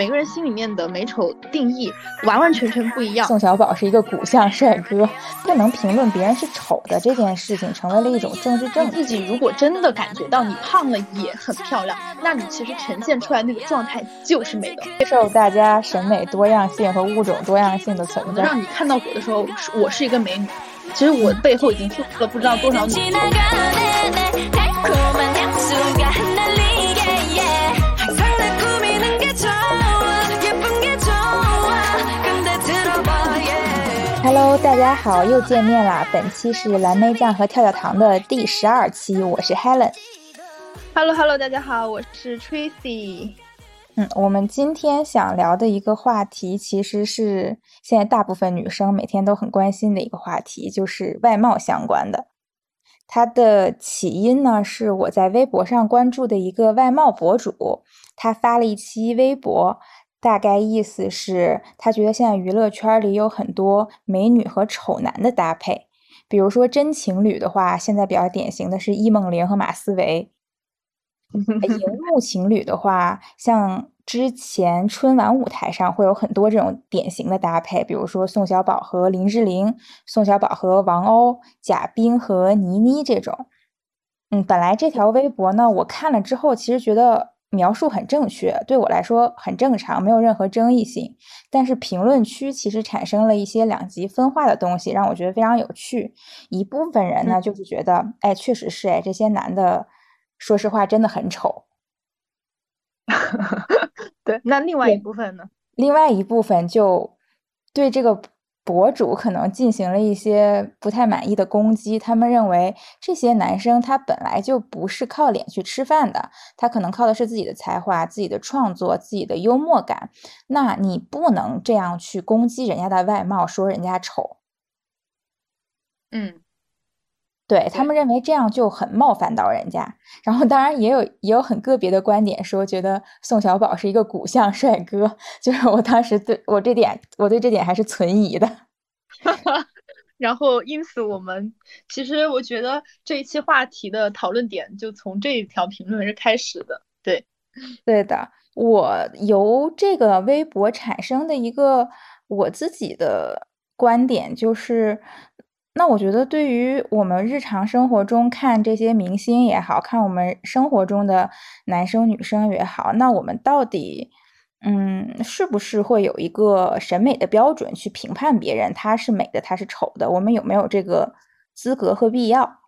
每个人心里面的美丑定义完完全全不一样。宋小宝是一个骨相帅哥，不能评论别人是丑的这件事情，成为了一种政治正自己如果真的感觉到你胖了也很漂亮，那你其实呈现出来那个状态就是美的。接受大家审美多样性和物种多样性的存在，让你看到我的时候，我是一个美女。其实我背后已经付出了不知道多少努力。Hello，大家好，又见面啦！本期是蓝莓酱和跳跳糖的第十二期，我是 Helen。Hello，Hello，大家好，我是 Tracy。嗯，我们今天想聊的一个话题，其实是现在大部分女生每天都很关心的一个话题，就是外貌相关的。它的起因呢，是我在微博上关注的一个外貌博主，他发了一期微博。大概意思是，他觉得现在娱乐圈里有很多美女和丑男的搭配。比如说真情侣的话，现在比较典型的是易梦玲和马思唯；荧幕情侣的话，像之前春晚舞台上会有很多这种典型的搭配，比如说宋小宝和林志玲、宋小宝和王鸥、贾冰和倪妮这种。嗯，本来这条微博呢，我看了之后，其实觉得。描述很正确，对我来说很正常，没有任何争议性。但是评论区其实产生了一些两极分化的东西，让我觉得非常有趣。一部分人呢，就是觉得，哎，确实是，哎，这些男的，说实话真的很丑。对，那另外一部分呢？另外一部分就对这个。博主可能进行了一些不太满意的攻击，他们认为这些男生他本来就不是靠脸去吃饭的，他可能靠的是自己的才华、自己的创作、自己的幽默感。那你不能这样去攻击人家的外貌，说人家丑。嗯，对他们认为这样就很冒犯到人家。然后当然也有也有很个别的观点说，觉得宋小宝是一个骨相帅哥。就是我当时对我这点，我对这点还是存疑的。然后，因此我们其实我觉得这一期话题的讨论点就从这一条评论是开始的。对，对的。我由这个微博产生的一个我自己的观点就是，那我觉得对于我们日常生活中看这些明星也好看我们生活中的男生女生也好，那我们到底。嗯，是不是会有一个审美的标准去评判别人？他是美的，他是丑的？我们有没有这个资格和必要？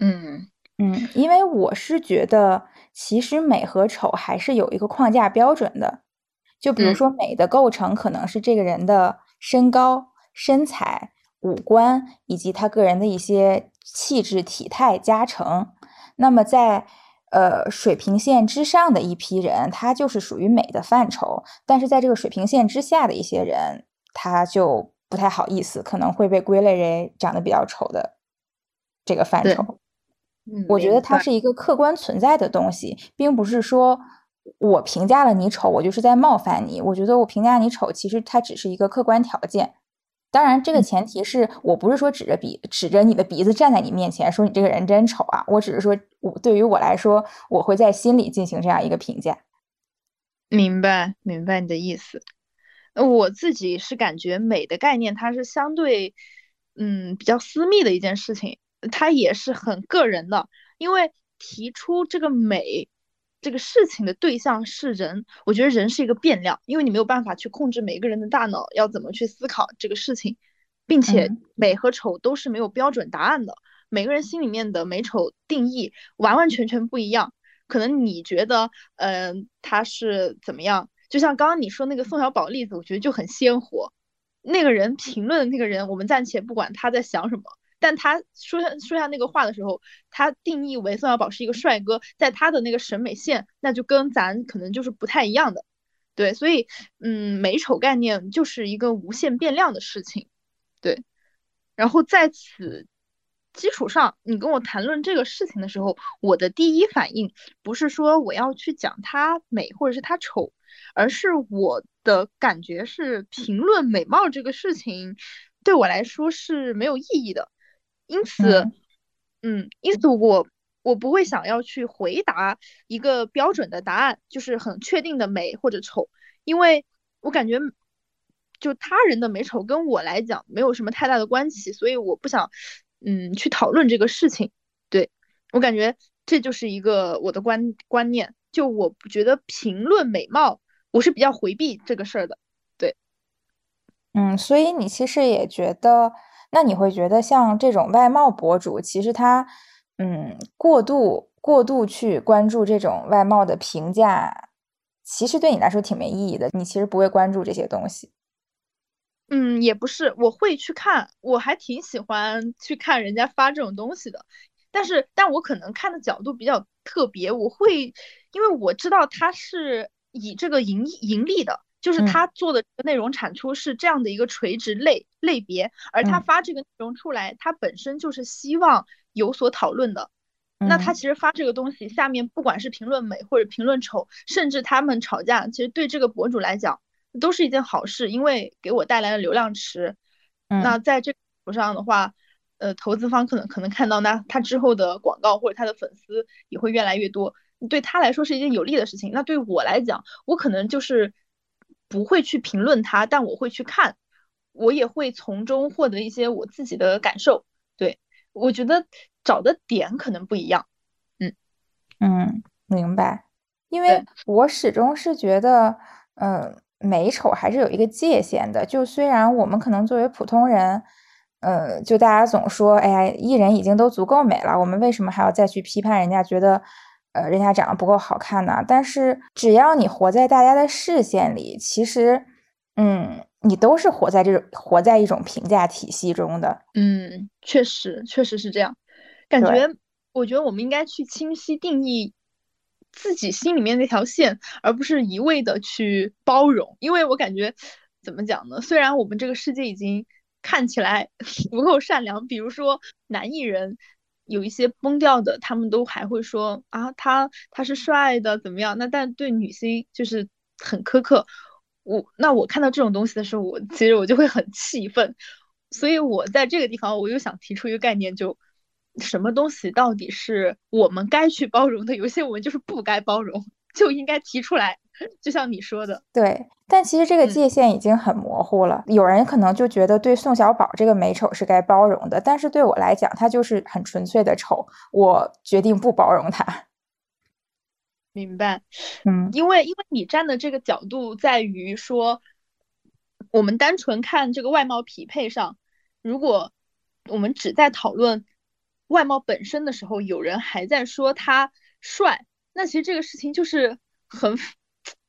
嗯嗯，因为我是觉得，其实美和丑还是有一个框架标准的。就比如说，美的构成可能是这个人的身高、身材、五官以及他个人的一些气质、体态加成。那么在呃，水平线之上的一批人，他就是属于美的范畴；但是在这个水平线之下的一些人，他就不太好意思，可能会被归类为长得比较丑的这个范畴。嗯，我觉得它是一个客观存在的东西，并不是说我评价了你丑，我就是在冒犯你。我觉得我评价你丑，其实它只是一个客观条件。当然，这个前提是我不是说指着鼻指着你的鼻子站在你面前说你这个人真丑啊，我只是说我对于我来说，我会在心里进行这样一个评价。明白，明白你的意思。我自己是感觉美的概念它是相对，嗯，比较私密的一件事情，它也是很个人的，因为提出这个美。这个事情的对象是人，我觉得人是一个变量，因为你没有办法去控制每个人的大脑要怎么去思考这个事情，并且美和丑都是没有标准答案的，每个人心里面的美丑定义完完全全不一样。可能你觉得，嗯，他是怎么样？就像刚刚你说那个宋小宝例子，我觉得就很鲜活。那个人评论的那个人，我们暂且不管他在想什么。但他说下说下那个话的时候，他定义为宋小宝是一个帅哥，在他的那个审美线，那就跟咱可能就是不太一样的，对，所以嗯，美丑概念就是一个无限变量的事情，对。然后在此基础上，你跟我谈论这个事情的时候，我的第一反应不是说我要去讲他美或者是他丑，而是我的感觉是评论美貌这个事情对我来说是没有意义的。因此，嗯，因此我我不会想要去回答一个标准的答案，就是很确定的美或者丑，因为我感觉就他人的美丑跟我来讲没有什么太大的关系，所以我不想嗯去讨论这个事情。对我感觉这就是一个我的观观念，就我不觉得评论美貌，我是比较回避这个事儿的。对，嗯，所以你其实也觉得，那你会觉得像这种外貌博主，其实他。嗯，过度过度去关注这种外貌的评价，其实对你来说挺没意义的。你其实不会关注这些东西。嗯，也不是，我会去看，我还挺喜欢去看人家发这种东西的。但是，但我可能看的角度比较特别，我会因为我知道他是以这个盈盈利的，就是他做的内容产出是这样的一个垂直类类别，而他发这个内容出来，他本身就是希望。有所讨论的，那他其实发这个东西，下面不管是评论美或者评论丑，甚至他们吵架，其实对这个博主来讲都是一件好事，因为给我带来了流量池。那在这个上的话，呃，投资方可能可能看到那他之后的广告或者他的粉丝也会越来越多，对他来说是一件有利的事情。那对我来讲，我可能就是不会去评论他，但我会去看，我也会从中获得一些我自己的感受。对。我觉得找的点可能不一样，嗯嗯，明白。因为我始终是觉得，嗯，美丑还是有一个界限的。就虽然我们可能作为普通人，呃，就大家总说，哎呀，艺人已经都足够美了，我们为什么还要再去批判人家？觉得，呃，人家长得不够好看呢？但是只要你活在大家的视线里，其实，嗯。你都是活在这种活在一种评价体系中的，嗯，确实确实是这样。感觉我觉得我们应该去清晰定义自己心里面那条线，而不是一味的去包容。因为我感觉怎么讲呢？虽然我们这个世界已经看起来 不够善良，比如说男艺人有一些崩掉的，他们都还会说啊，他他是帅的怎么样？那但对女星就是很苛刻。我那我看到这种东西的时候，我其实我就会很气愤，所以我在这个地方我又想提出一个概念，就什么东西到底是我们该去包容的，有些我们就是不该包容，就应该提出来。就像你说的，对，但其实这个界限已经很模糊了。有人可能就觉得对宋小宝这个美丑是该包容的，但是对我来讲，他就是很纯粹的丑，我决定不包容他。明白，嗯，因为因为你站的这个角度在于说，我们单纯看这个外貌匹配上，如果我们只在讨论外貌本身的时候，有人还在说他帅，那其实这个事情就是很，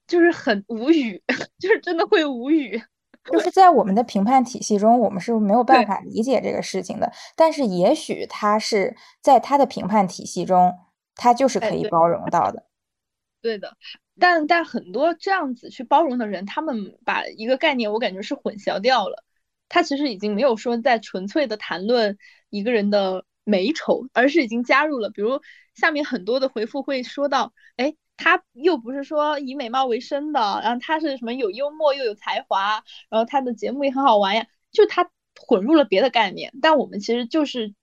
就是很无语，就是真的会无语。就是在我们的评判体系中，我们是没有办法理解这个事情的。但是也许他是在他的评判体系中，他就是可以包容到的。对的，但但很多这样子去包容的人，他们把一个概念，我感觉是混淆掉了。他其实已经没有说在纯粹的谈论一个人的美丑，而是已经加入了，比如下面很多的回复会说到，哎，他又不是说以美貌为生的，然后他是什么有幽默又有才华，然后他的节目也很好玩呀，就他混入了别的概念。但我们其实就是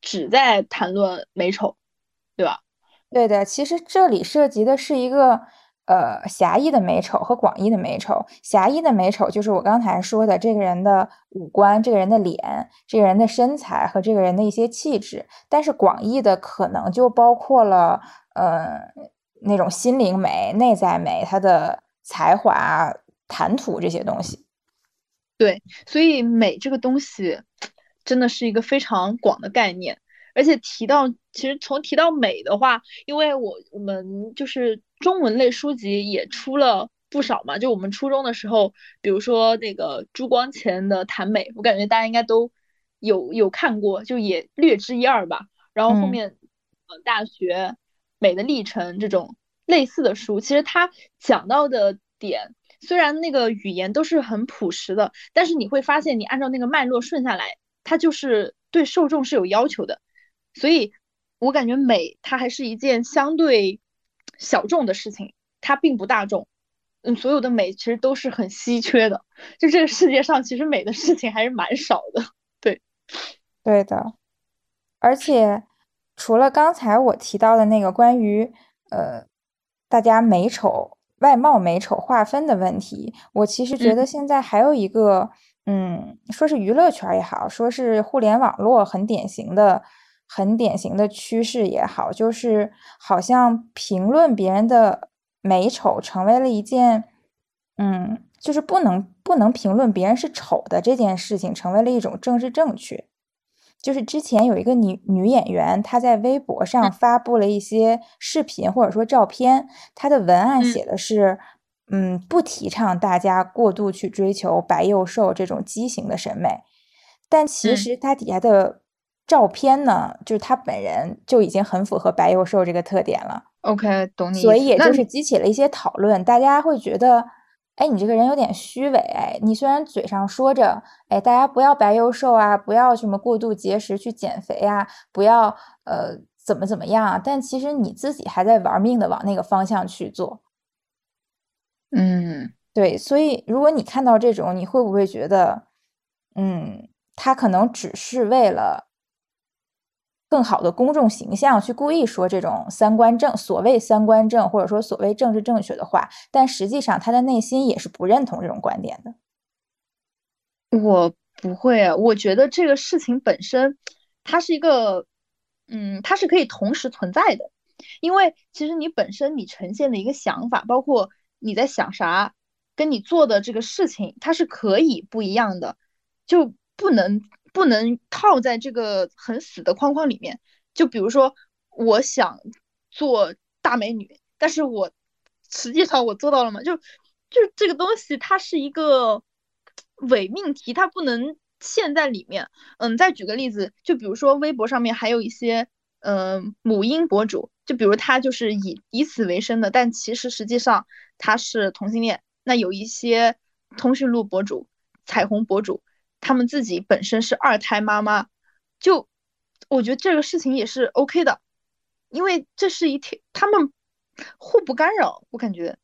只在谈论美丑，对吧？对的，其实这里涉及的是一个呃狭义的美丑和广义的美丑。狭义的美丑就是我刚才说的这个人的五官、这个人的脸、这个人的身材和这个人的一些气质。但是广义的可能就包括了呃那种心灵美、内在美、他的才华、谈吐这些东西。对，所以美这个东西真的是一个非常广的概念。而且提到，其实从提到美的话，因为我我们就是中文类书籍也出了不少嘛，就我们初中的时候，比如说那个朱光潜的谈美，我感觉大家应该都有有看过，就也略知一二吧。然后后面，呃，大学美的历程这种类似的书，其实它讲到的点，虽然那个语言都是很朴实的，但是你会发现，你按照那个脉络顺下来，它就是对受众是有要求的。所以，我感觉美它还是一件相对小众的事情，它并不大众。嗯，所有的美其实都是很稀缺的，就这个世界上其实美的事情还是蛮少的。对，对的。而且，除了刚才我提到的那个关于呃大家美丑外貌美丑划分的问题，我其实觉得现在还有一个，嗯，说是娱乐圈也好，说是互联网络很典型的、很典型的趋势也好，就是好像评论别人的美丑成为了一件，嗯，就是不能不能评论别人是丑的这件事情，成为了一种政治正确。就是之前有一个女女演员，她在微博上发布了一些视频或者说照片，她的文案写的是，嗯，不提倡大家过度去追求白幼瘦这种畸形的审美，但其实她底下的照片呢，就是她本人就已经很符合白幼瘦这个特点了。OK，懂你。所以也就是激起了一些讨论，大家会觉得。哎，你这个人有点虚伪。你虽然嘴上说着，哎，大家不要白幼瘦啊，不要什么过度节食去减肥啊，不要呃怎么怎么样，但其实你自己还在玩命的往那个方向去做。嗯，对。所以如果你看到这种，你会不会觉得，嗯，他可能只是为了。更好的公众形象，去故意说这种三观正，所谓三观正，或者说所谓政治正确的话，但实际上他的内心也是不认同这种观点的。我不会，我觉得这个事情本身，它是一个，嗯，它是可以同时存在的，因为其实你本身你呈现的一个想法，包括你在想啥，跟你做的这个事情，它是可以不一样的，就不能。不能套在这个很死的框框里面。就比如说，我想做大美女，但是我实际上我做到了吗？就就这个东西，它是一个伪命题，它不能嵌在里面。嗯，再举个例子，就比如说微博上面还有一些嗯母婴博主，就比如他就是以以此为生的，但其实实际上他是同性恋。那有一些通讯录博主、彩虹博主。他们自己本身是二胎妈妈，就我觉得这个事情也是 OK 的，因为这是一天他们互不干扰。我感觉，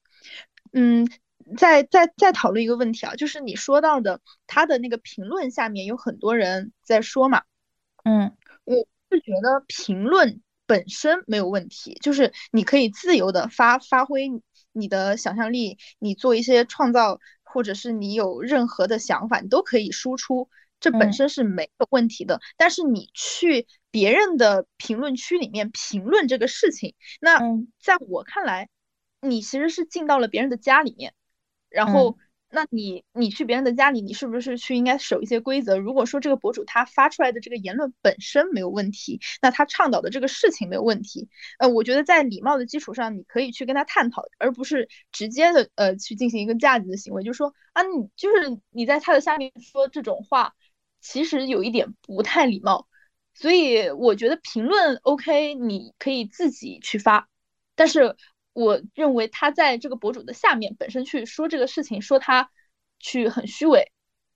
嗯，再再再讨论一个问题啊，就是你说到的他的那个评论下面有很多人在说嘛，嗯，我是觉得评论本身没有问题，就是你可以自由的发发挥你的想象力，你做一些创造。或者是你有任何的想法，你都可以输出，这本身是没有问题的。但是你去别人的评论区里面评论这个事情，那在我看来，你其实是进到了别人的家里面，然后。那你你去别人的家里，你是不是去应该守一些规则？如果说这个博主他发出来的这个言论本身没有问题，那他倡导的这个事情没有问题，呃，我觉得在礼貌的基础上，你可以去跟他探讨，而不是直接的呃去进行一个价值的行为，就是说啊，你就是你在他的下面说这种话，其实有一点不太礼貌。所以我觉得评论 OK，你可以自己去发，但是。我认为他在这个博主的下面本身去说这个事情，说他去很虚伪，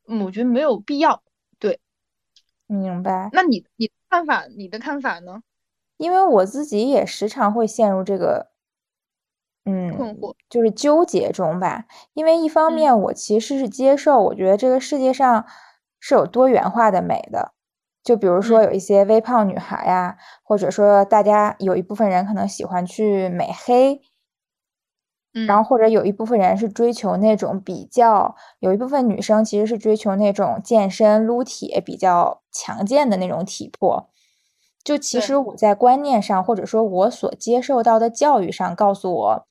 嗯，我觉得没有必要。对，明白。那你你看法，你的看法呢？因为我自己也时常会陷入这个，嗯，困惑，就是纠结中吧。因为一方面我其实是接受，我觉得这个世界上是有多元化的美的。就比如说有一些微胖女孩呀，或者说大家有一部分人可能喜欢去美黑。然后或者有一部分人是追求那种比较，有一部分女生其实是追求那种健身撸铁比较强健的那种体魄。就其实我在观念上，或者说我所接受到的教育上，告诉我，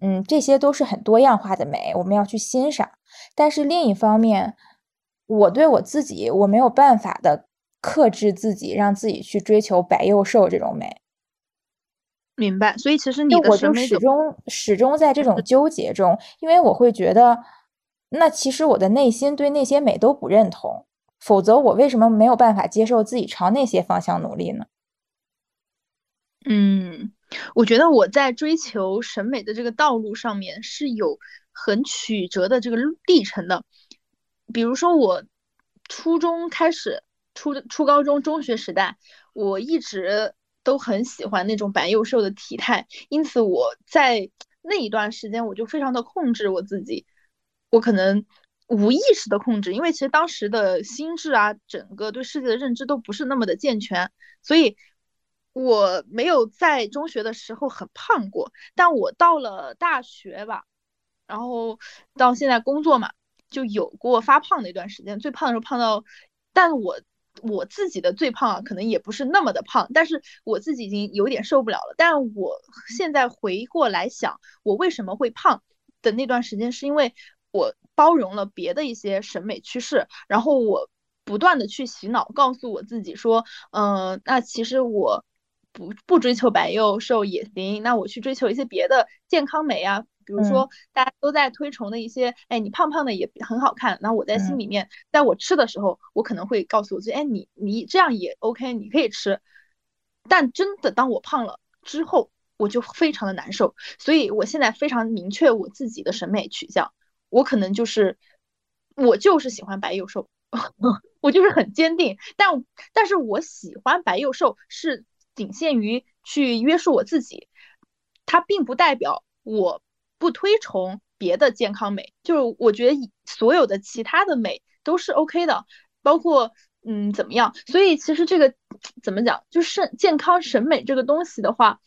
嗯，这些都是很多样化的美，我们要去欣赏。但是另一方面，我对我自己，我没有办法的克制自己，让自己去追求白幼瘦这种美。明白，所以其实你的审美始终始终在这种纠结中，因为我会觉得，那其实我的内心对那些美都不认同，否则我为什么没有办法接受自己朝那些方向努力呢？嗯，我觉得我在追求审美的这个道路上面是有很曲折的这个历程的，比如说我初中开始，初初高中中学时代，我一直。都很喜欢那种白幼瘦的体态，因此我在那一段时间我就非常的控制我自己，我可能无意识的控制，因为其实当时的心智啊，整个对世界的认知都不是那么的健全，所以我没有在中学的时候很胖过，但我到了大学吧，然后到现在工作嘛，就有过发胖的一段时间。最胖的时候胖到，但我我自己的最胖啊，可能也不是那么的胖，但是我自己已经有点受不了了。但我现在回过来想，我为什么会胖的那段时间，是因为我包容了别的一些审美趋势，然后我不断的去洗脑，告诉我自己说，嗯，那其实我。不不追求白幼瘦也行，那我去追求一些别的健康美啊，比如说大家都在推崇的一些，哎，你胖胖的也很好看。那我在心里面，在我吃的时候，我可能会告诉我自己，哎，你你这样也 OK，你可以吃。但真的当我胖了之后，我就非常的难受。所以我现在非常明确我自己的审美取向，我可能就是我就是喜欢白幼瘦，我就是很坚定。但但是我喜欢白幼瘦是。仅限于去约束我自己，它并不代表我不推崇别的健康美。就是我觉得所有的其他的美都是 OK 的，包括嗯怎么样。所以其实这个怎么讲，就是健康审美这个东西的话，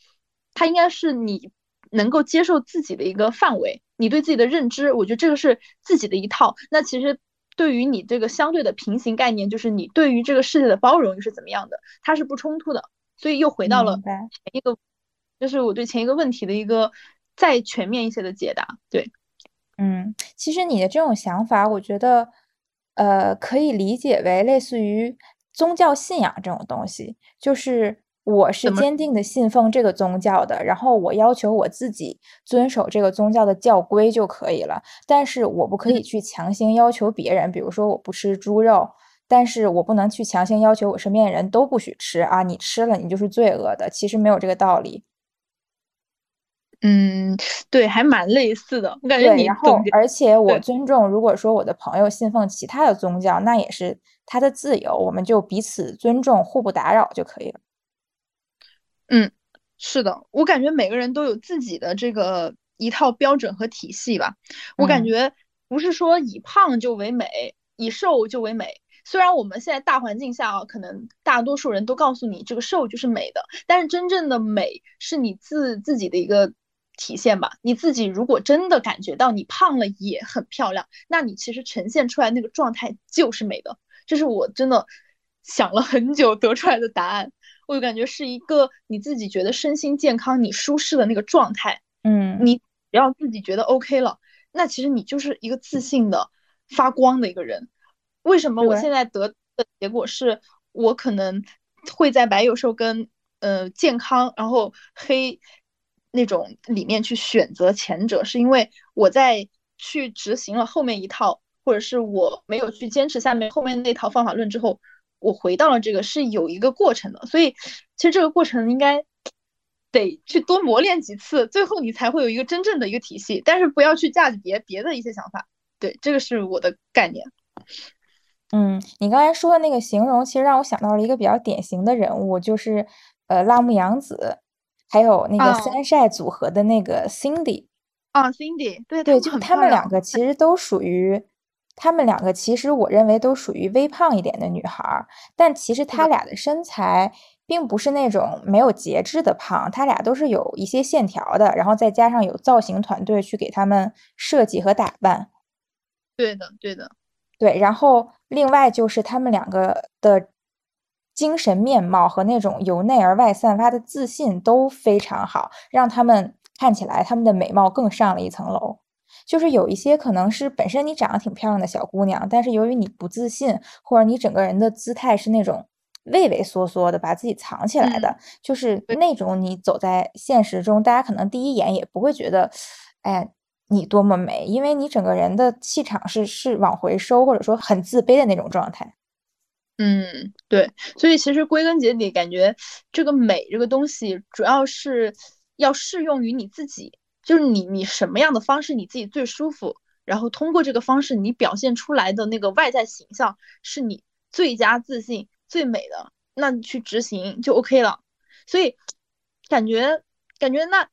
它应该是你能够接受自己的一个范围，你对自己的认知，我觉得这个是自己的一套。那其实对于你这个相对的平行概念，就是你对于这个世界的包容又是怎么样的，它是不冲突的。所以又回到了前一个，就是我对前一个问题的一个再全面一些的解答。对，嗯，其实你的这种想法，我觉得，呃，可以理解为类似于宗教信仰这种东西，就是我是坚定的信奉这个宗教的，然后我要求我自己遵守这个宗教的教规就可以了，但是我不可以去强行要求别人，比如说我不吃猪肉。但是我不能去强行要求我身边的人都不许吃啊！你吃了，你就是罪恶的。其实没有这个道理。嗯，对，还蛮类似的。我感觉你然后，而且我尊重，如果说我的朋友信奉其他的宗教，那也是他的自由，我们就彼此尊重，互不打扰就可以了。嗯，是的，我感觉每个人都有自己的这个一套标准和体系吧。我感觉不是说以胖就为美，以瘦就为美。虽然我们现在大环境下啊，可能大多数人都告诉你这个瘦就是美的，但是真正的美是你自自己的一个体现吧。你自己如果真的感觉到你胖了也很漂亮，那你其实呈现出来那个状态就是美的。这是我真的想了很久得出来的答案。我就感觉是一个你自己觉得身心健康、你舒适的那个状态。嗯，你只要自己觉得 OK 了，那其实你就是一个自信的发光的一个人。为什么我现在得的结果是我可能会在白幼瘦跟呃健康，然后黑那种里面去选择前者，是因为我在去执行了后面一套，或者是我没有去坚持下面后面那套方法论之后，我回到了这个是有一个过程的，所以其实这个过程应该得去多磨练几次，最后你才会有一个真正的一个体系，但是不要去架着别别的一些想法，对，这个是我的概念。嗯，你刚才说的那个形容，其实让我想到了一个比较典型的人物，就是呃，辣目洋子，还有那个 Sunshine 组合的那个 Cindy。啊，Cindy，对对，就他们两个其实都属于，他们两个其实我认为都属于微胖一点的女孩儿，但其实他俩的身材并不是那种没有节制的胖，他俩都是有一些线条的，然后再加上有造型团队去给他们设计和打扮。对的，对的。对，然后另外就是他们两个的精神面貌和那种由内而外散发的自信都非常好，让他们看起来他们的美貌更上了一层楼。就是有一些可能是本身你长得挺漂亮的小姑娘，但是由于你不自信，或者你整个人的姿态是那种畏畏缩缩的，把自己藏起来的，就是那种你走在现实中，大家可能第一眼也不会觉得，哎。你多么美，因为你整个人的气场是是往回收，或者说很自卑的那种状态。嗯，对，所以其实归根结底，感觉这个美这个东西，主要是要适用于你自己，就是你你什么样的方式你自己最舒服，然后通过这个方式你表现出来的那个外在形象是你最佳自信最美的，那你去执行就 OK 了。所以感觉感觉那。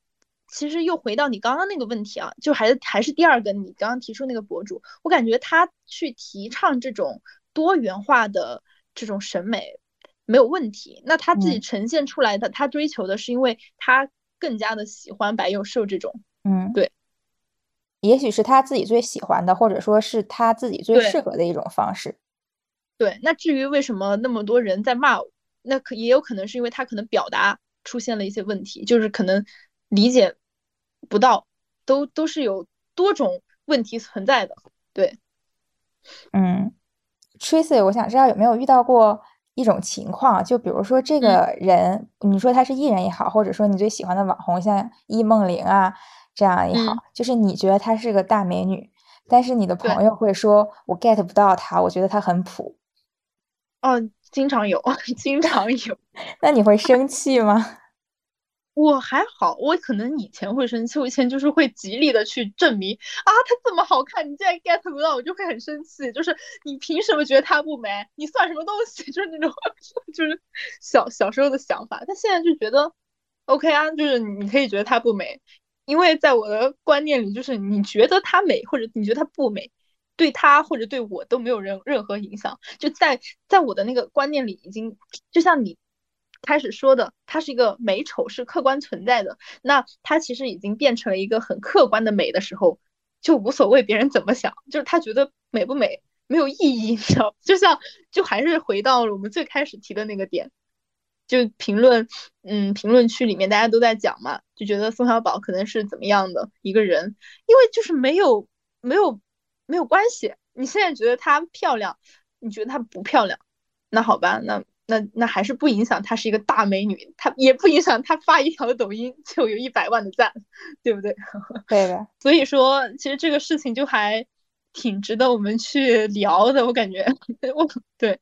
其实又回到你刚刚那个问题啊，就还是还是第二个你刚刚提出那个博主，我感觉他去提倡这种多元化的这种审美，没有问题。那他自己嗯呈现出来的，他追求的是因为他更加的喜欢白幼瘦这种。嗯，对，也许是他自己最喜欢的，或者说是他自己最适合的一种方式。对，那至于为什么那么多人在骂我，那可也有可能是因为他可能表达出现了一些问题，就是可能理解不到，都都是有多种问题存在的。对，嗯，Tracy，我想知道有没有遇到过一种情况，就比如说这嗯个人，你说他是艺人也好，或者说你最喜欢的网红，像易梦玲啊这样也好，嗯就是你觉得她是个大美女，但是你的朋友会说我 get 不到她，我觉得她很普，哦，经常有，经常有。那你会生气吗？我还好，我可能以前会生气，我以前就是会极力的去证明啊，她这么好看，你竟然 get 不到，我就会很生气。就是你凭什么觉得她不美？你算什么东西？就是那种，就是小小时候的想法。但现在就觉得 OK 啊，就是你可以觉得她不美，因为在我的观念里，就是你觉得她美或者你觉得她不美，对她或者对我都没有任任何影响。就在在我的那个观念里，已经就像你。开始说的，它是一个美丑是客观存在的，那它其实已经变成了一个很客观的美的时候，就无所谓别人怎么想，就是他觉得美不美没有意义，你知道？就像就还是回到了我们最开始提的那个点，就评论，嗯，评论区里面大家都在讲嘛，就觉得宋小宝可能是怎么样的一个人，因为就是没有没有没有关系，你现在觉得她漂亮，你觉得她不漂亮，那好吧，那。那那还是不影响她是一个大美女，她也不影响她发一条抖音就有一百万的赞，对不对？对的。所以说，其实这个事情就还挺值得我们去聊的，我感觉。我对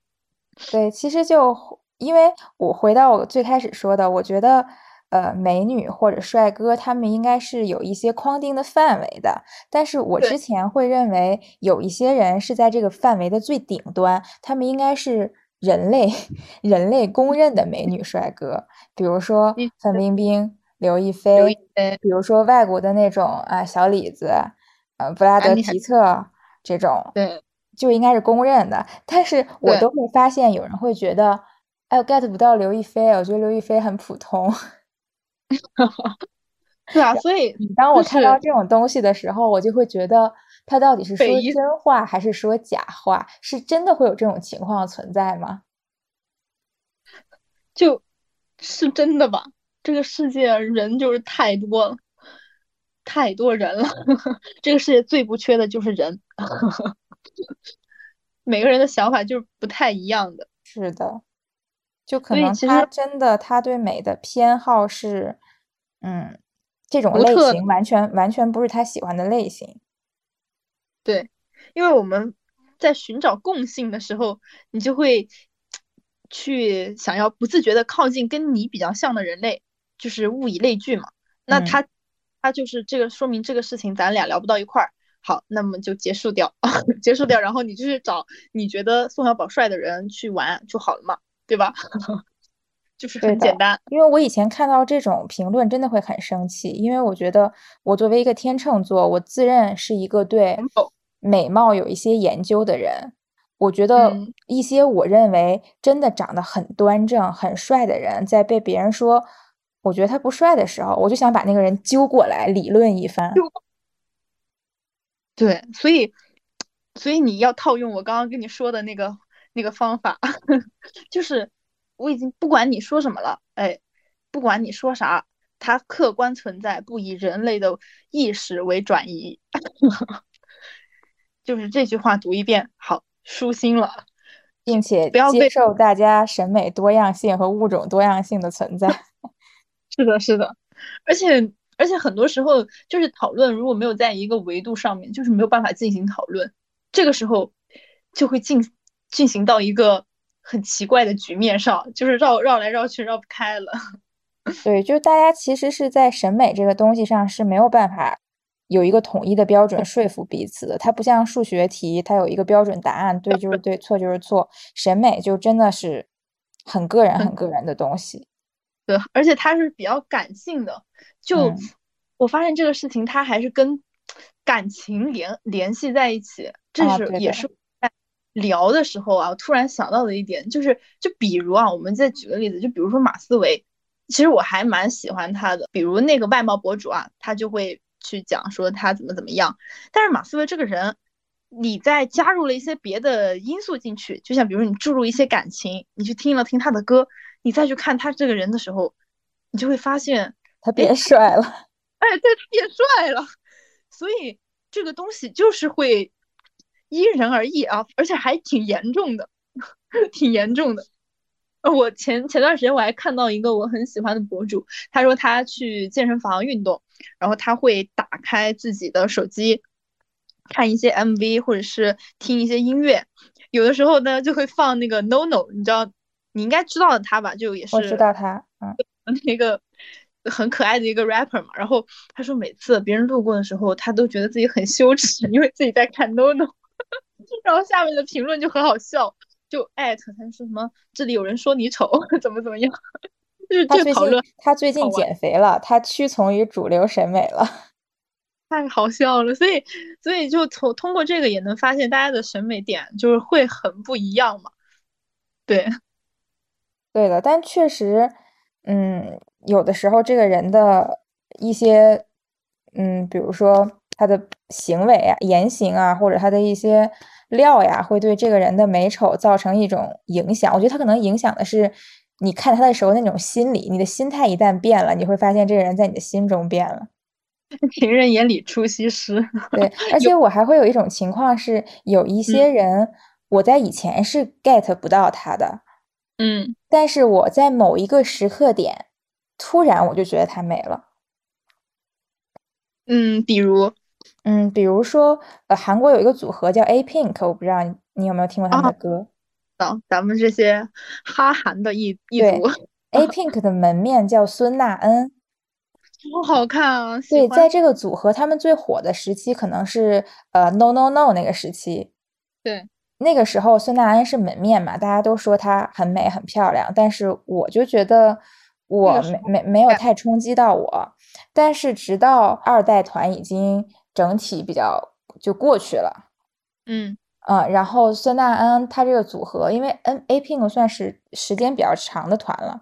对，其实就因为我回到我最开始说的，我觉得呃，美女或者帅哥他们应该是有一些框定的范围的，但是我之前会认为有一些人是在这个范围的最顶端，他们应该是。人类 人类公认的美女帅哥，比如说范冰冰、刘亦菲比如说外国的那种啊小李子，呃布拉德皮特这种，对就应该是公认的。但是我都会发现有人会觉得，哎，我 get 不到刘亦菲，我觉得刘亦菲很普通。对啊，所以当我看到这种东西的时候，我就会觉得他到底是说真话还是说假话？是真的会有这种情况存在吗？就是真的吧？这个世界人就是太多了，太多人了。这个世界最不缺的就是人，每个人的想法就是不太一样的。是的，就可能他真的他对美的偏好是，嗯，这种类型完全完全不是他喜欢的类型。对，因为我们在寻找共性的时候，你就会去想要不自觉的靠近跟你比较像的人类，就是物以类聚嘛。那嗯他他就是这个说明这个事情咱俩聊不到一块儿，好，那么就结束掉，结束掉，然后你就去找你觉得宋小宝帅的人去玩就好了嘛，对吧？就是很简单。因为我以前看到这种评论，真的会很生气，因为我觉得我作为一个天秤座，我自认是一个对美貌有一些研究的人。我觉得嗯一些我认为真的长得很端正、很帅的人，在被别人说我觉得他不帅的时候，我就想把那个人揪过来理论一番。对，所以所以你要套用我刚刚跟你说的那个那个方法，就是我已经不管你说什么了，哎，不管你说啥，它客观存在，不以人类的意识为转移。就是这句话读一遍，好，舒心了。并且不要被接受大家审美多样性和物种多样性的存在。是的，是的，而且而且很多时候就是讨论如果没有在一个维度上面，就是没有办法进行讨论，这个时候就会进进行到一个很奇怪的局面上，就是绕绕来绕去绕不开了。对，就大家其实是在审美这个东西上是没有办法有一个统一的标准说服彼此的。它不像数学题，它有一个标准答案，对就是对，错就是错。审美就真的是很个人、很个人的东西。对，而且它是比较感性的，就、嗯我发现这个事情它还是跟感情联联系在一起，这是也是聊的时候啊，我突然想到的一点就是，就比如啊，我们再举个例子，就比如说马思唯，其实我还蛮喜欢他的。比如那个外贸博主啊，他就会去讲说他怎么怎么样。但是马思唯这个人，你再加入了一些别的因素进去，就像比如你注入一些感情，你去听了听他的歌，你再去看他这个人的时候，你就会发现他变帅了。哎，对，他变帅了。所以这个东西就是会。因人而异啊，而且还挺严重的，挺严重的。我前前段时间我还看到一个我很喜欢的博主，他说他去健身房运动，然后他会打开自己的手机，看一些 MV 或者是听一些音乐，有的时候呢就会放那个 NONO，你知道，你应该知道他吧？就也是我知道他，嗯，那个很可爱的一个 rapper 嘛。然后他说每次别人路过的时候，他都觉得自己很羞耻，因为自己在看 NONO。然后下面的评论就很好笑，就艾特他说什么这里有人说你丑，怎么怎么样，就是他最讨论。他最近减肥了，他屈从于主流审美了，太好笑了。所以所以就从通过这个也能发现大家的审美点就是会很不一样嘛。对，对的，但确实，嗯，有的时候这个人的一些，嗯，比如说他的行为啊、言行啊，或者他的一些。料呀，会对这个人的美丑造成一种影响。我觉得他可能影响的是你看他的时候那种心理。你的心态一旦变了，你会发现这个人在你的心中变了。情人眼里出西施。对，而 且我还会有一种情况是，有一些人我在以前是 get 不到他的，嗯，但是我在某一个时刻点，突然我就觉得他美了。嗯，比如。嗯，比如说，呃，韩国有一个组合叫 A Pink，我不知道你有没有听过他们的歌。啊，咱们这些哈韩的一一组。A Pink 的门面叫孙娜恩，好好看啊！对，在这个组合他们最火的时期，可能是呃 No No No 那个时期。对，那个时候孙娜恩是门面嘛，大家都说她很美很漂亮，但是我就觉得我没没没有太冲击到我。但是直到二代团已经。整体比较就过去了，嗯嗯，然后孙娜恩他这个组合，因为 N A Pink 算是时间比较长的团了，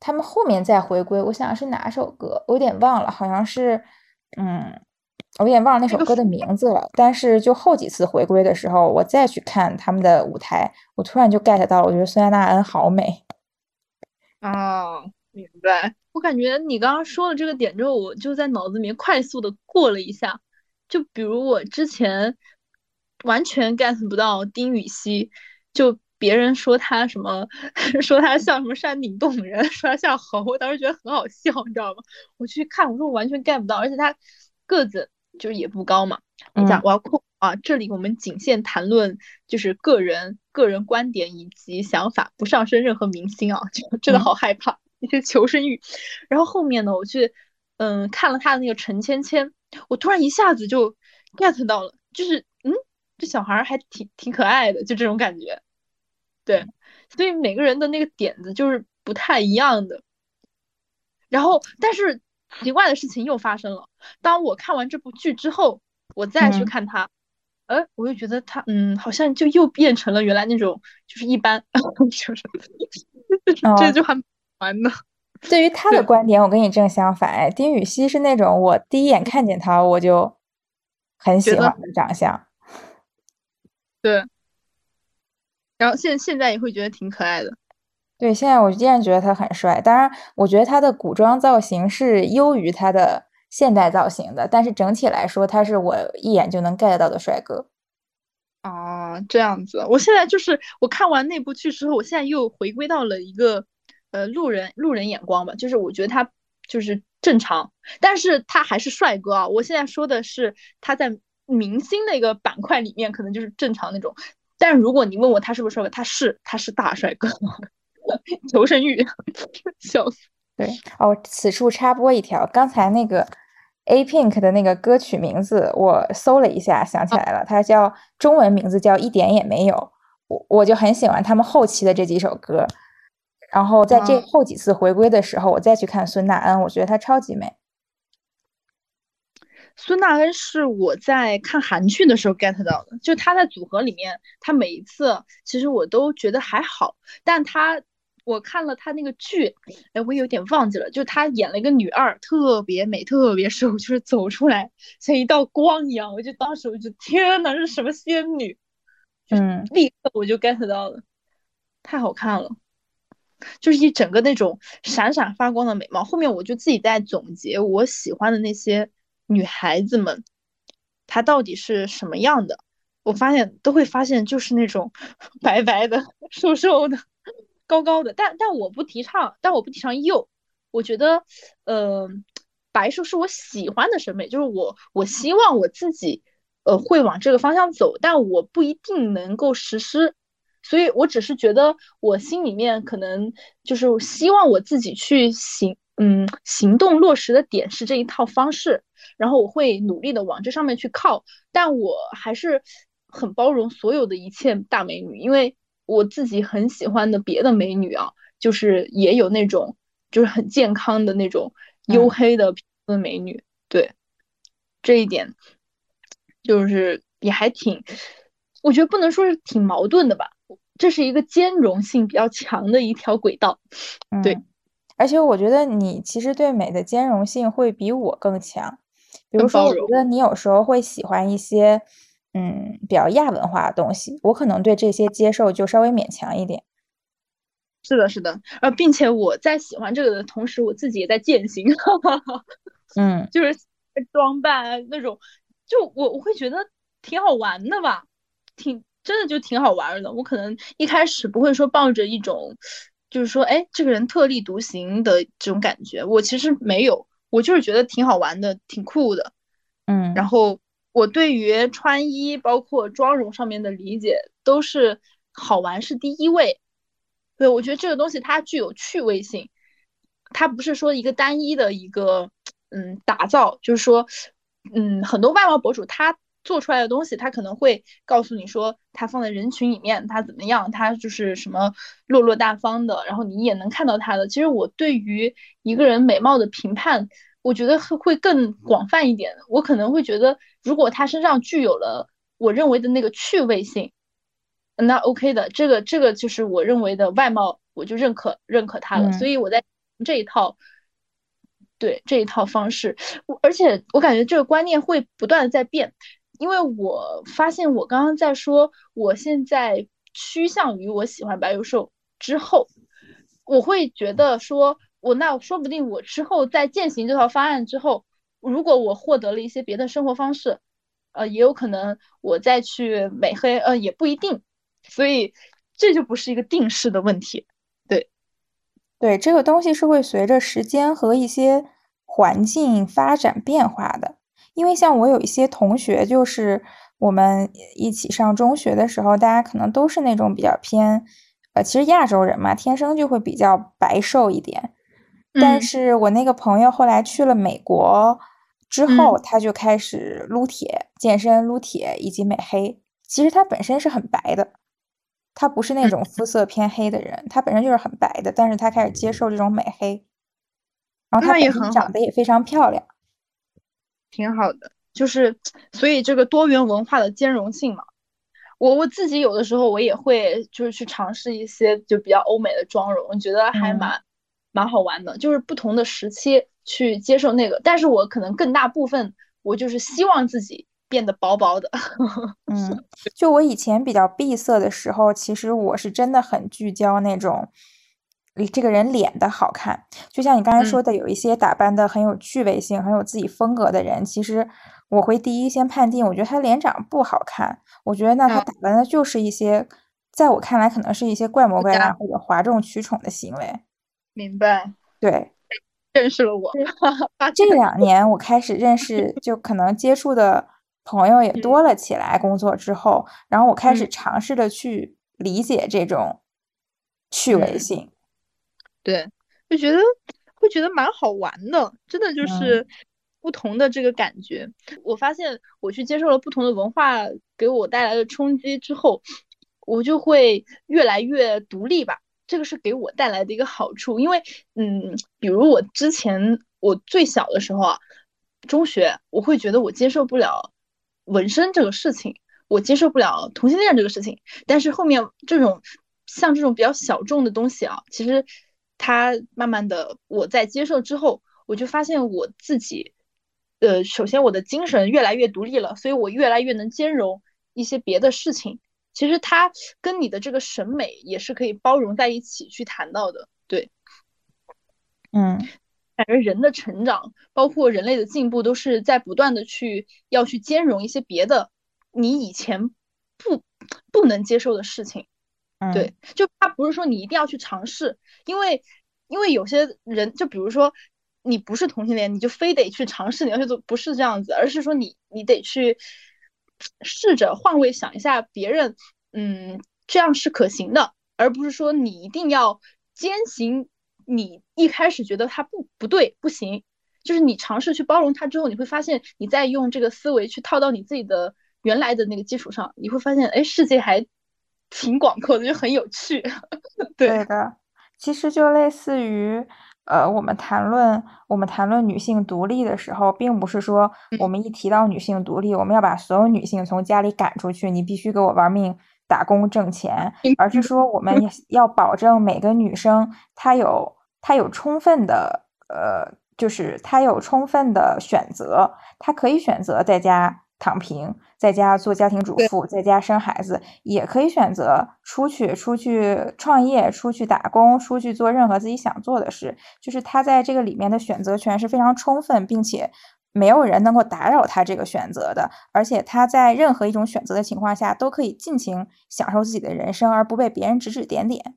他们后面再回归，我想是哪首歌，我有点忘了，好像是，嗯，我有点忘了那首歌的名字了。但是就后几次回归的时候，我再去看他们的舞台，我突然就 get 到了，我觉得孙娜恩好美。哦，明白。我感觉你刚刚说的这个点之后，我就在脑子里面快速的过了一下。就比如我之前完全 get 不到丁禹兮，就别人说他什么，说他像什么山顶洞人，说他像猴，我当时觉得很好笑，你知道吗？我去看，我说我完全 get 不到，而且他个子就是也不高嘛。等一下，我要控啊，这里我们仅限谈论就是个人个人观点以及想法，不上升任何明星啊，就真的好害怕一些求生欲。然后后面呢，我去嗯看了他的那个陈芊芊。我突然一下子就 get 到了，就是嗯，这小孩还挺挺可爱的，就这种感觉。对，所以每个人的那个点子就是不太一样的。然后，但是奇怪的事情又发生了。当我看完这部剧之后，我再去看他，哎，我又觉得他，嗯，好像就又变成了原来那种，就是一般，就是 这就还蛮的。对于他的观点，我跟你正相反。哎，丁禹兮是那种我第一眼看见他我就很喜欢的长相。对。然后现现在也会觉得挺可爱的。对，现在我依然觉得他很帅。当然，我觉得他的古装造型是优于他的现代造型的，但是整体来说，他是我一眼就能 get 到的帅哥。哦，这样子。我现在就是我看完那部剧之后，我现在又回归到了一个。呃，路人路人眼光吧，就是我觉得他就是正常，但是他还是帅哥啊。我现在说的是他在明星那个板块里面可能就是正常那种，但如果你问我他是不是帅哥，他是他是大帅哥，求生欲，笑死。对哦，此处插播一条，刚才那个 A Pink 的那个歌曲名字我搜了一下，想起来了，它叫中文名字叫一点也没有，我我就很喜欢他们后期的这几首歌。然后在这后几次回归的时候，我再去看孙娜恩，我觉得她超级美。孙娜恩是我在看韩剧的时候 get 到的，就她在组合里面，她每一次其实我都觉得还好，但她我看了她那个剧，哎，我有点忘记了，就她演了一个女二，特别美，特别瘦，就是走出来像一道光一样，我就当时我就天呐，是什么仙女？嗯，立刻我就 get 到了，太好看了。就是一整个那种闪闪发光的美貌，后面我就自己在总结我喜欢的那些女孩子们，她到底是什么样的？我发现都会发现就是那种 白白的、瘦瘦的、高高的。但但我不提倡，但我不提倡幼。我觉得，呃，白瘦是我喜欢的审美，就是我我希望我自己呃会往这个方向走，但我不一定能够实施。所以，我只是觉得我心里面可能就是希望我自己去行，嗯，行动落实的点是这一套方式，然后我会努力的往这上面去靠。但我还是很包容所有的一切大美女，因为我自己很喜欢的别的美女啊，就是也有那种就是很健康的那种黝黑的皮肤的美女。对，这一点就是也还挺，我觉得不能说是挺矛盾的吧。这是一个兼容性比较强的一条轨道，对，而且我觉得你其实对美的兼容性会比我更强。比如说，我觉得你有时候会喜欢一些嗯比较亚文化的东西，我可能对这些接受就稍微勉强一点。是的，是的，呃，并且我在喜欢这个的同时，我自己也在践行，嗯，就是装扮那种，就我我会觉得挺好玩的吧，挺。真的就挺好玩的，我可能一开始不会说抱着一种，就是说，哎，这个人特立独行的这种感觉，我其实没有，我就是觉得挺好玩的，挺酷的，嗯。然后我对于穿衣包括妆容上面的理解都是好玩是第一位，对我觉得这个东西它具有趣味性，它不是说一个单一的一个，嗯，打造，就是说，嗯，很多外貌博主他。做出来的东西，他可能会告诉你说，他放在人群里面，他怎么样，他就是什么落落大方的，然后你也能看到他的。其实我对于一个人美貌的评判，我觉得会会更广泛一点。我可能会觉得，如果他身上具有了我认为的那个趣味性，那 OK 的，这个这个就是我认为的外貌，我就认可认可他了。所以我在这一套，对这一套方式，我而且我感觉这个观念会不断的在变。因为我发现，我刚刚在说，我现在趋向于我喜欢白幼瘦之后，我会觉得说，我那说不定我之后在践行这套方案之后，如果我获得了一些别的生活方式，呃，也有可能我再去美黑，呃，也不一定，所以这就不是一个定式的问题。对，对，这个东西是会随着时间和一些环境发展变化的。因为像我有一些同学，就是我们一起上中学的时候，大家可能都是那种比较偏，呃，其实亚洲人嘛，天生就会比较白瘦一点。但是我那个朋友后来去了美国之后，他就开始撸铁、健身、撸铁以及美黑。其实他本身是很白的，他不是那种肤色偏黑的人，他本身就是很白的。但是他开始接受这种美黑，然后他本身长得也非常漂亮。挺好的，就是所以这个多元文化的兼容性嘛，我我自己有的时候我也会就是去尝试一些就比较欧美的妆容，我觉得还蛮蛮好玩的，就是不同的时期去接受那个，但是我可能更大部分我就是希望自己变得薄薄的。嗯，就我以前比较闭塞的时候，其实我是真的很聚焦那种。这个人脸的好看，就像你刚才说的，有一些打扮的很有趣味性、很有自己风格的人，其实我会第一先判定，我觉得他脸长不好看，我觉得那他打扮的就是一些，在我看来可能是一些怪模怪样或者哗众取宠的行为。明白？对，认识了我。这两年我开始认识，就可能接触的朋友也多了起来。工作之后，然后我开始尝试的去理解这种趣味性。对，就觉得会觉得蛮好玩的，真的就是不同的这个感觉。我发现我去接受了不同的文化给我带来的冲击之后，我就会越来越独立吧。这个是给我带来的一个好处，因为嗯，比如我之前我最小的时候啊，中学，我会觉得我接受不了纹身这个事情，我接受不了同性恋这个事情。但是后面这种像这种比较小众的东西啊，其实它慢慢的我在接受之后，我就发现我自己，呃，首先我的精神越来越独立了，所以我越来越能兼容一些别的事情。其实它跟你的这个审美也是可以包容在一起去谈到的，对，嗯。感觉人的成长，包括人类的进步，都是在不断的去要去兼容一些别的你以前不不能接受的事情。对，就他不是说你一定要去尝试，因为因为有些人，就比如说你不是同性恋，你就非得去尝试你要去做，不是这样子，而是说你你得去试着换位想一下，别人嗯这样是可行的，而不是说你一定要坚行。你一开始觉得他不不对不行，就是你尝试去包容他之后，你会发现，你再用这个思维去套到你自己的原来的那个基础上，你会发现，哎，世界还挺广阔的，就很有趣。对的，其实就类似于，呃，我们谈论我们谈论女性独立的时候，并不是说我们一提到女性独立，我们要把所有女性从家里赶出去，你必须给我玩命。打工挣钱，而是说我们要保证每个女生她有她有充分的呃，就是她有充分的选择，她可以选择在家躺平，在家做家庭主妇，在家生孩子，也可以选择出去出去创业，出去打工，出去做任何自己想做的事。就是他在这个里面的选择权是非常充分，并且。没有人能够打扰他这个选择的，而且他在任何一种选择的情况下都可以尽情享受自己的人生，而不被别人指指点点。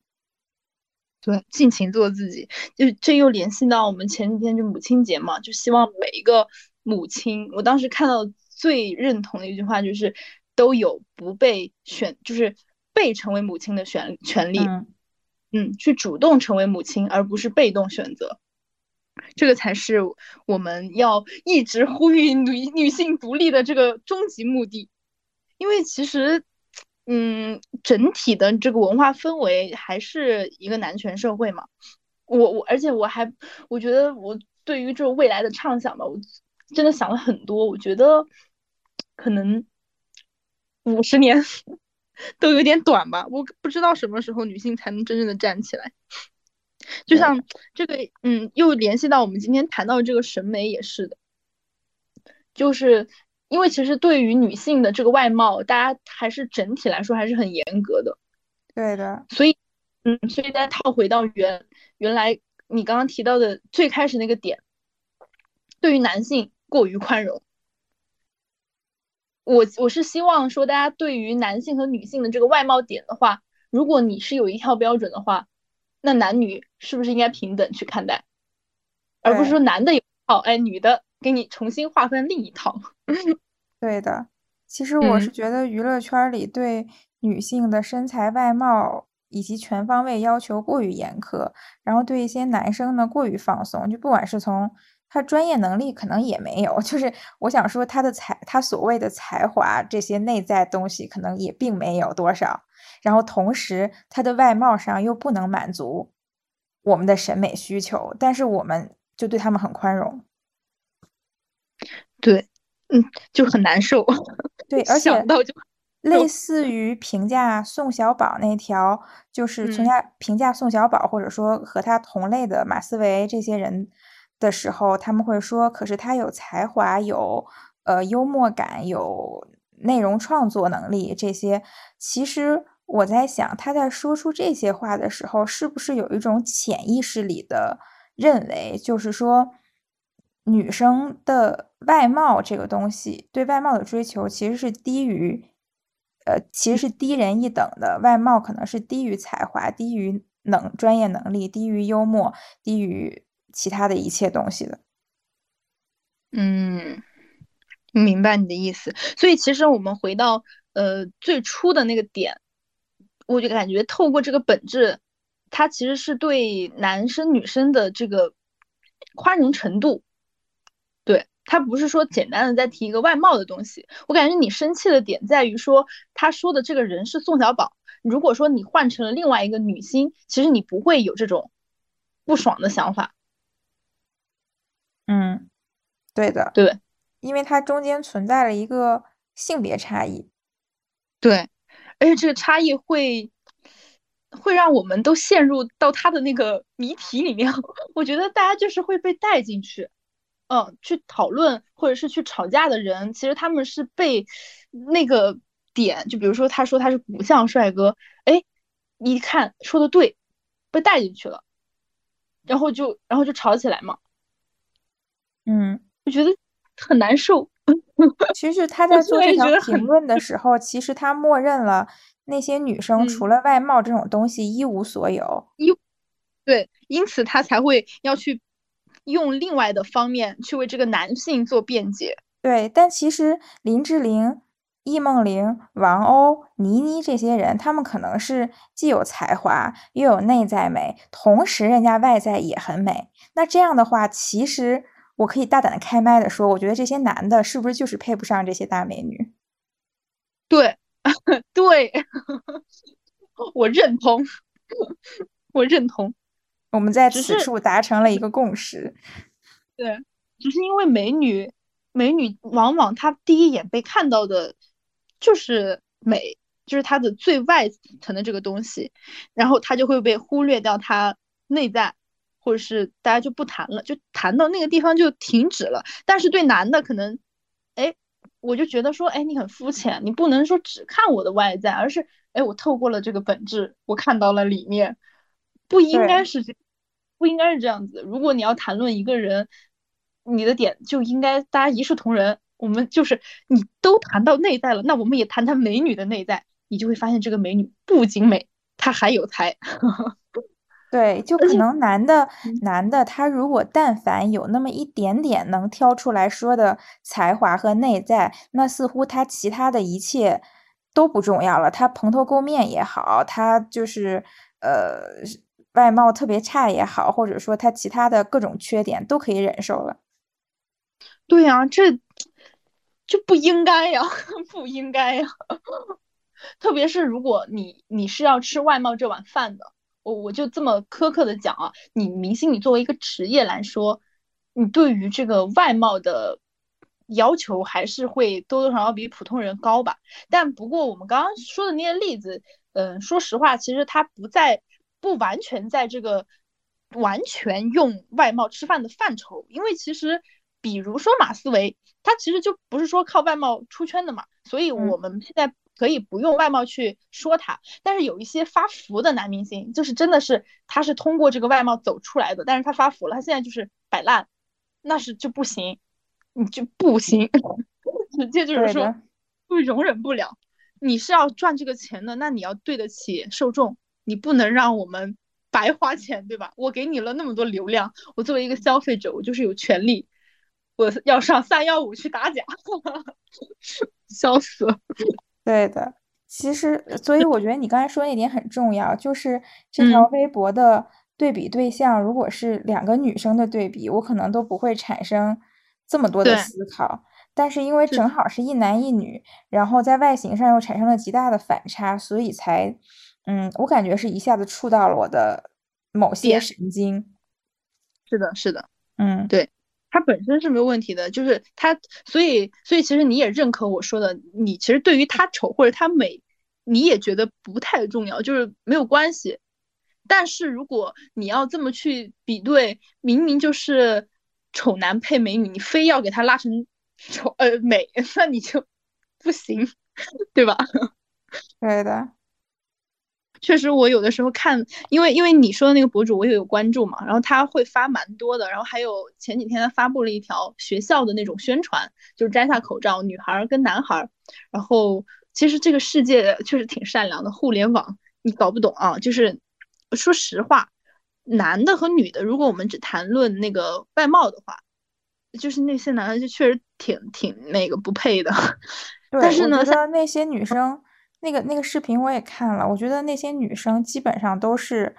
对，尽情做自己，就这又联系到我们前几天就母亲节嘛，就希望每一个母亲，我当时看到最认同的一句话就是，都有不被选，就是被成为母亲的权权利，嗯，去主动成为母亲，而不是被动选择。这个才是我们要一直呼吁女女性独立的这个终极目的，因为其实，嗯，整体的这个文化氛围还是一个男权社会嘛。我我，而且我还我觉得我对于这种未来的畅想吧，我真的想了很多。我觉得可能五十年 都有点短吧，我不知道什么时候女性才能真正的站起来。就像这个，嗯，又联系到我们今天谈到的这个审美也是的，就是因为其实对于女性的这个外貌，大家还是整体来说还是很严格的。对的。所以，嗯，所以再套回到原原来你刚刚提到的最开始那个点，对于男性过于宽容。我我是希望说，大家对于男性和女性的这个外貌点的话，如果你是有一套标准的话。那男女是不是应该平等去看待，而不是说男的有一套，哎，女的给你重新划分另一套？对的，其实我是觉得娱乐圈里对女性的身材外貌以及全方位要求过于严苛，然后对一些男生呢过于放松，就不管是从他专业能力可能也没有，就是我想说他的才，他所谓的才华这些内在东西可能也并没有多少。然后同时，他的外貌上又不能满足我们的审美需求，但是我们就对他们很宽容。对，嗯，就很难受。对，而且类似于评价宋小宝那条，就是评价评价宋小宝，或者说和他同类的马思唯这些人的时候，他们会说：“可是他有才华，有呃幽默感，有内容创作能力，这些其实。”我在想，他在说出这些话的时候，是不是有一种潜意识里的认为，就是说，女生的外貌这个东西，对外貌的追求其实是低于，呃，其实是低人一等的。外貌可能是低于才华、低于能专业能力、低于幽默、低于其他的一切东西的。嗯，明白你的意思。所以，其实我们回到呃最初的那个点。我就感觉透过这个本质，它其实是对男生女生的这个宽容程度，对他不是说简单的在提一个外貌的东西。我感觉你生气的点在于说他说的这个人是宋小宝，如果说你换成了另外一个女星，其实你不会有这种不爽的想法。嗯，对的，对，因为它中间存在了一个性别差异。对，而且这个差异会会让我们都陷入到他的那个谜题里面。我觉得大家就是会被带进去，嗯，去讨论或者是去吵架的人，其实他们是被那个点，就比如说他说他是骨相帅哥，哎，一看说的对，被带进去了，然后就然后就吵起来嘛。嗯，我觉得很难受。其实他在做这条评论的时候，其实他默认了那些女生除了外貌这种东西一无所有。一，对，因此他才会要去用另外的方面去为这个男性做辩解。对，但其实林志玲、易梦玲、王鸥、倪妮这些人，他们可能是既有才华又有内在美，同时人家外在也很美。那这样的话，其实。我可以大胆的开麦的说，我觉得这些男的是不是就是配不上这些大美女？对，对，我认同，我认同。我们在此处达成了一个共识。对，只是因为美女，美女往往她第一眼被看到的，就是美，就是她的最外层的这个东西，然后她就会被忽略掉她内在。或者是大家就不谈了，就谈到那个地方就停止了。但是对男的可能，哎，我就觉得说，哎，你很肤浅，你不能说只看我的外在，而是，哎，我透过了这个本质，我看到了里面，不应该是这，不应该是这样子。如果你要谈论一个人，你的点就应该大家一视同仁。我们就是你都谈到内在了，那我们也谈谈美女的内在，你就会发现这个美女不仅美，她还有才。对，就可能男的男的，他如果但凡有那么一点点能挑出来说的才华和内在，那似乎他其他的一切都不重要了。他蓬头垢面也好，他就是呃外貌特别差也好，或者说他其他的各种缺点都可以忍受了。对呀，这就不应该呀，不应该呀。特别是如果你你是要吃外貌这碗饭的。我我就这么苛刻的讲啊，你明星你作为一个职业来说，你对于这个外貌的要求还是会多多少少比普通人高吧。但不过我们刚刚说的那些例子，嗯，说实话，其实它不在不完全在这个完全用外貌吃饭的范畴，因为其实比如说马思唯，他其实就不是说靠外貌出圈的嘛，所以我们现在。可以不用外貌去说他，但是有一些发福的男明星，就是真的是他是通过这个外貌走出来的，但是他发福了，他现在就是摆烂，那是就不行，你就不行，直接就是说不容忍不了。你是要赚这个钱的，那你要对得起受众，你不能让我们白花钱，对吧？我给你了那么多流量，我作为一个消费者，我就是有权利，我要上三幺五去打假，笑死了。对的，其实，所以我觉得你刚才说那点很重要，就是这条微博的对比对象，如果是两个女生的对比，我可能都不会产生这么多的思考。但是因为正好是一男一女，然后在外形上又产生了极大的反差，所以才，嗯，我感觉是一下子触到了我的某些神经。是的，是的，嗯，对。他本身是没有问题的，就是他，所以，所以其实你也认可我说的，你其实对于他丑或者他美，你也觉得不太重要，就是没有关系。但是如果你要这么去比对，明明就是丑男配美女，你非要给他拉成丑呃美，那你就不行，对吧？对的。确实，我有的时候看，因为因为你说的那个博主，我也有关注嘛，然后他会发蛮多的，然后还有前几天他发布了一条学校的那种宣传，就是摘下口罩，女孩跟男孩，然后其实这个世界确实挺善良的，互联网你搞不懂啊，就是说实话，男的和女的，如果我们只谈论那个外貌的话，就是那些男的就确实挺挺那个不配的，但是呢，像那些女生。那个那个视频我也看了，我觉得那些女生基本上都是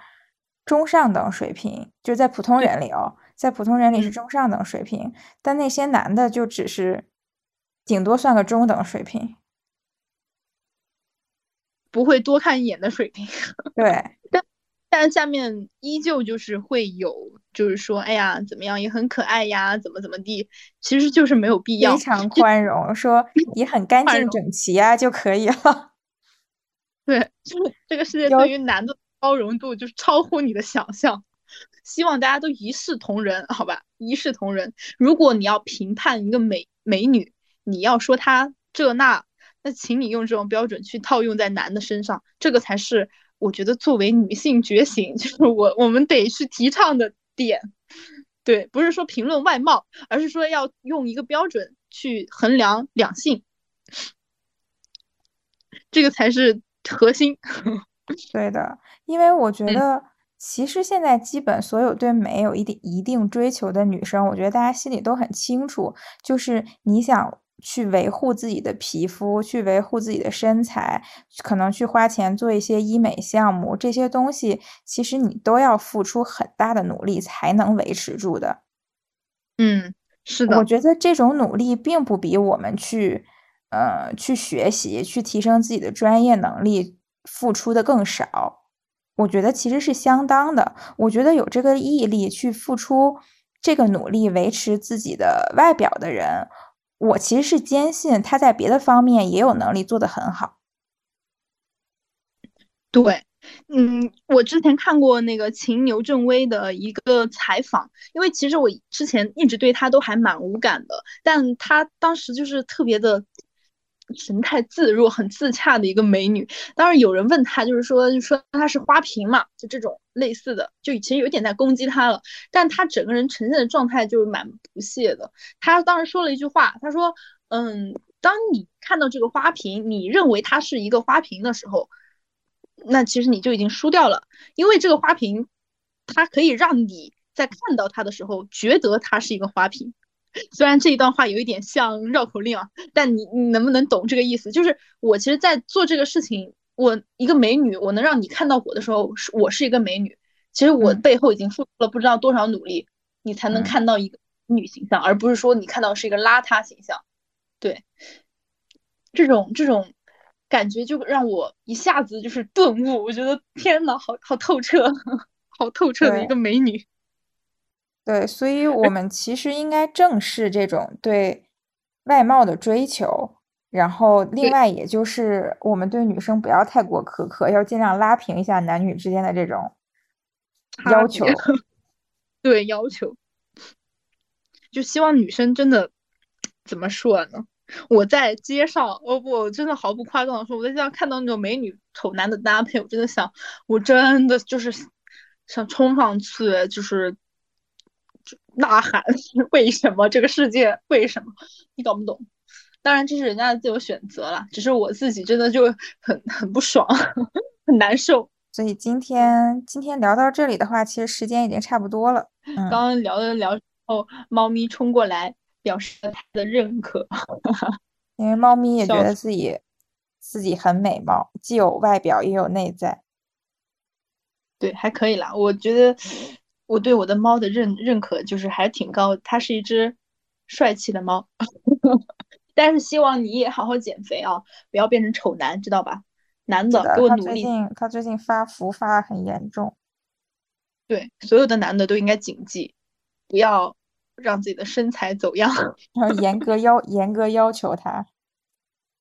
中上等水平，就在普通人里哦，在普通人里是中上等水平，但那些男的就只是顶多算个中等水平，不会多看一眼的水平。对，但但下面依旧就是会有，就是说，哎呀，怎么样也很可爱呀，怎么怎么地，其实就是没有必要，非常宽容，说 也很干净整齐呀就可以了。对，就是这个世界对于男的包容度就是超乎你的想象。希望大家都一视同仁，好吧？一视同仁。如果你要评判一个美美女，你要说她这那，那请你用这种标准去套用在男的身上，这个才是我觉得作为女性觉醒，就是我我们得去提倡的点。对，不是说评论外貌，而是说要用一个标准去衡量两性，这个才是核心。对的，因为我觉得。其实现在基本所有对美有一定一定追求的女生，我觉得大家心里都很清楚，就是你想去维护自己的皮肤，去维护自己的身材，可能去花钱做一些医美项目，这些东西其实你都要付出很大的努力才能维持住的。嗯，是的，我觉得这种努力并不比我们去呃去学习、去提升自己的专业能力付出的更少。我觉得其实是相当的。我觉得有这个毅力去付出这个努力维持自己的外表的人，我其实是坚信他在别的方面也有能力做得很好。对，嗯，我之前看过那个秦牛正威的一个采访，因为其实我之前一直对他都还蛮无感的，但他当时就是特别的。神态自若、很自洽的一个美女。当然有人问她，就是说，就说她是花瓶嘛，就这种类似的，就其实有点在攻击她了。但她整个人呈现的状态就是蛮不屑的。她当时说了一句话，她说：“嗯，当你看到这个花瓶，你认为它是一个花瓶的时候，那其实你就已经输掉了，因为这个花瓶，它可以让你在看到它的时候觉得它是一个花瓶。”虽然这一段话有一点像绕口令啊，但你你能不能懂这个意思？就是我其实，在做这个事情，我一个美女，我能让你看到我的时候，是我是一个美女。其实我背后已经付出了不知道多少努力，你才能看到一个女形象，而不是说你看到是一个邋遢形象。对，这种这种感觉就让我一下子就是顿悟，我觉得天呐，好好透彻，好透彻的一个美女。对，所以我们其实应该正视这种对外貌的追求，然后另外也就是我们对女生不要太过苛刻，要尽量拉平一下男女之间的这种要求。对，要求就希望女生真的怎么说呢？我在街上，哦不，真的毫不夸张的说，我在街上看到那种美女丑男的搭配，我真的想，我真的就是想冲上去，就是。呐喊，为什么 这个世界？为什么你搞不懂？当然这是人家的自由选择了，只是我自己真的就很很不爽，很难受。所以今天今天聊到这里的话，其实时间已经差不多了。刚刚聊了聊后，猫咪冲过来表示了它的认可，因为猫咪也觉得自己自己很美貌，既有外表也有内在。对，还可以啦，我觉得。我对我的猫的认认可就是还挺高，它是一只帅气的猫，但是希望你也好好减肥啊，不要变成丑男，知道吧？男的给我努力。他最近他最近发福发很严重，对，所有的男的都应该谨记，不要让自己的身材走样，然后严格要严格要求他。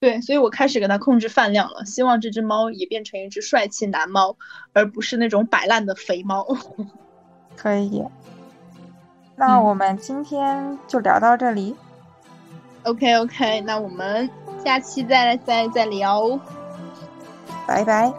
对，所以我开始给他控制饭量了，希望这只猫也变成一只帅气男猫，而不是那种摆烂的肥猫。可以，那我们今天就聊到这里。OK OK，那我们下期再再再聊，拜拜。